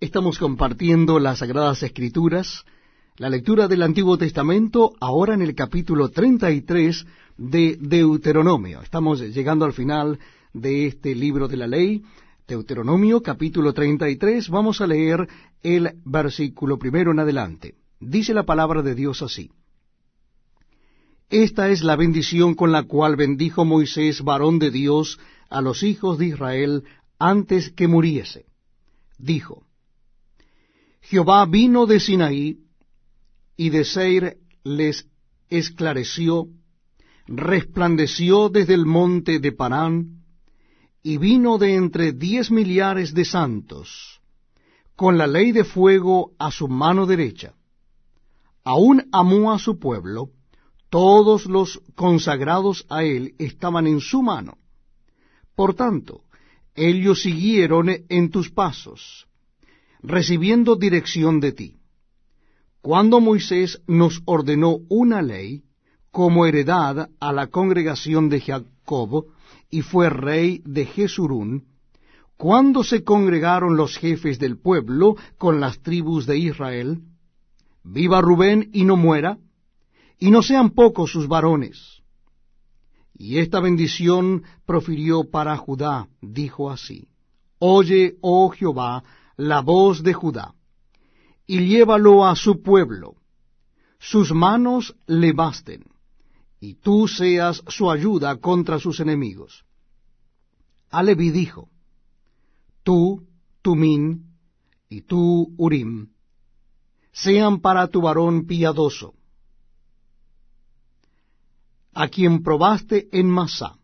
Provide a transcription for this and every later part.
Estamos compartiendo las Sagradas Escrituras, la lectura del Antiguo Testamento, ahora en el capítulo 33 de Deuteronomio. Estamos llegando al final de este libro de la ley, Deuteronomio capítulo 33. Vamos a leer el versículo primero en adelante. Dice la palabra de Dios así. Esta es la bendición con la cual bendijo Moisés, varón de Dios, a los hijos de Israel antes que muriese. Dijo, Jehová vino de Sinaí, y de Seir les esclareció, resplandeció desde el monte de Parán, y vino de entre diez millares de santos, con la ley de fuego a su mano derecha. Aún amó a su pueblo, todos los consagrados a él estaban en su mano. Por tanto, ellos siguieron en tus pasos, recibiendo dirección de ti. Cuando Moisés nos ordenó una ley como heredad a la congregación de Jacob, y fue rey de Jesurún, cuando se congregaron los jefes del pueblo con las tribus de Israel, viva Rubén y no muera, y no sean pocos sus varones. Y esta bendición profirió para Judá, dijo así, Oye, oh Jehová, la voz de Judá, y llévalo a su pueblo, sus manos le basten, y tú seas su ayuda contra sus enemigos. A Leví dijo, tú, Tumín, y tú, Urim, sean para tu varón piadoso, a quien probaste en Masá,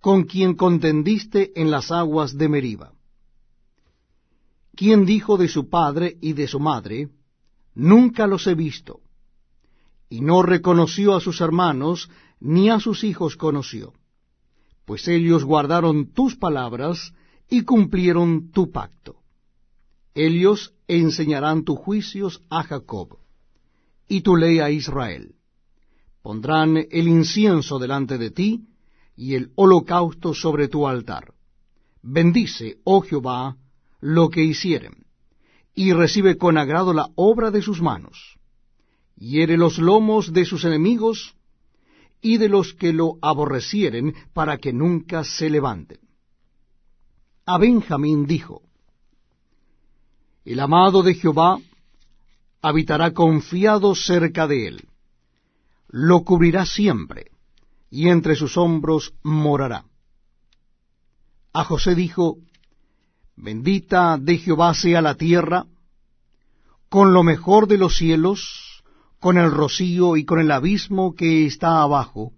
con quien contendiste en las aguas de Meriba quien dijo de su padre y de su madre, Nunca los he visto, y no reconoció a sus hermanos, ni a sus hijos conoció, pues ellos guardaron tus palabras y cumplieron tu pacto. Ellos enseñarán tus juicios a Jacob, y tu ley a Israel. Pondrán el incienso delante de ti, y el holocausto sobre tu altar. Bendice, oh Jehová, lo que hicieren, y recibe con agrado la obra de sus manos. Hiere los lomos de sus enemigos y de los que lo aborrecieren, para que nunca se levanten. A Benjamín dijo, El amado de Jehová habitará confiado cerca de él, lo cubrirá siempre, y entre sus hombros morará. A José dijo, Bendita de Jehová sea la tierra, con lo mejor de los cielos, con el rocío y con el abismo que está abajo,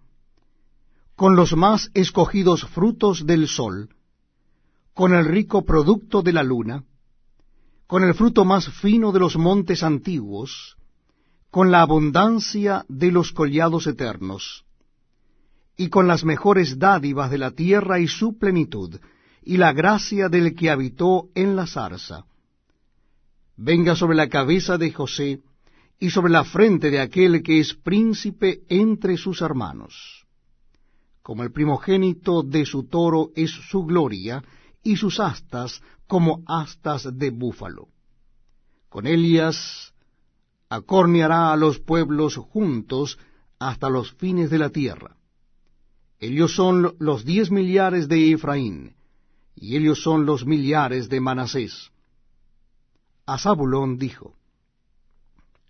con los más escogidos frutos del sol, con el rico producto de la luna, con el fruto más fino de los montes antiguos, con la abundancia de los collados eternos, y con las mejores dádivas de la tierra y su plenitud, y la gracia del que habitó en la zarza. Venga sobre la cabeza de José y sobre la frente de aquel que es príncipe entre sus hermanos. Como el primogénito de su toro es su gloria, y sus astas como astas de búfalo. Con ellas acorneará a los pueblos juntos hasta los fines de la tierra. Ellos son los diez millares de Efraín, y ellos son los millares de Manasés. A Zabulón dijo,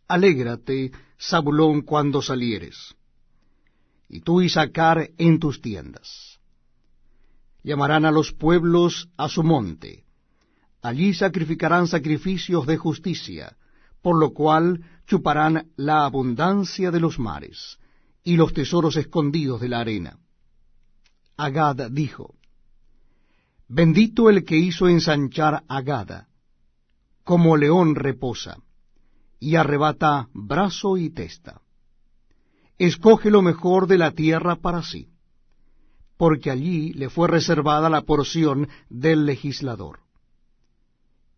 Alégrate, Zabulón, cuando salieres, y tú Isaacar en tus tiendas. Llamarán a los pueblos a su monte, allí sacrificarán sacrificios de justicia, por lo cual chuparán la abundancia de los mares, y los tesoros escondidos de la arena. Agad dijo, Bendito el que hizo ensanchar a Gada, como león reposa, y arrebata brazo y testa. Escoge lo mejor de la tierra para sí, porque allí le fue reservada la porción del legislador.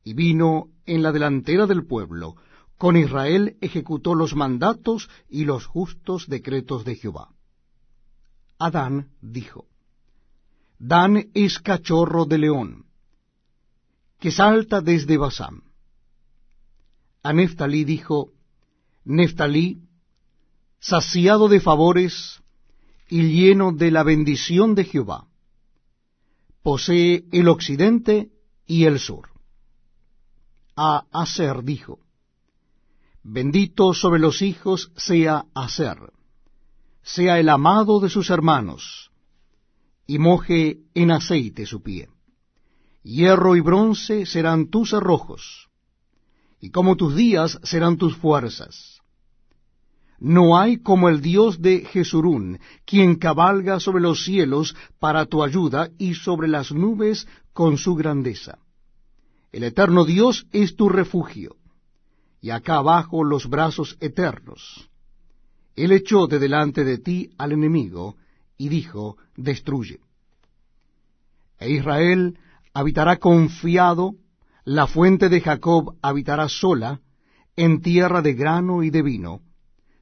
Y vino en la delantera del pueblo, con Israel ejecutó los mandatos y los justos decretos de Jehová. Adán dijo, Dan es cachorro de león. que salta desde Basán. A Neftalí dijo, Neftalí, saciado de favores y lleno de la bendición de Jehová, posee el occidente y el sur. A Aser dijo, Bendito sobre los hijos sea Aser, sea el amado de sus hermanos, y moje en aceite su pie. Hierro y bronce serán tus arrojos, y como tus días serán tus fuerzas. No hay como el Dios de Jesurún, quien cabalga sobre los cielos para tu ayuda y sobre las nubes con su grandeza. El eterno Dios es tu refugio, y acá abajo los brazos eternos. Él echó de delante de ti al enemigo, y dijo, destruye. E Israel habitará confiado, la fuente de Jacob habitará sola, en tierra de grano y de vino,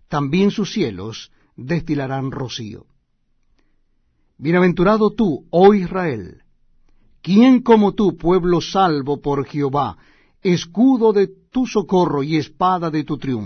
también sus cielos destilarán rocío. Bienaventurado tú, oh Israel, ¿quién como tú, pueblo salvo por Jehová, escudo de tu socorro y espada de tu triunfo?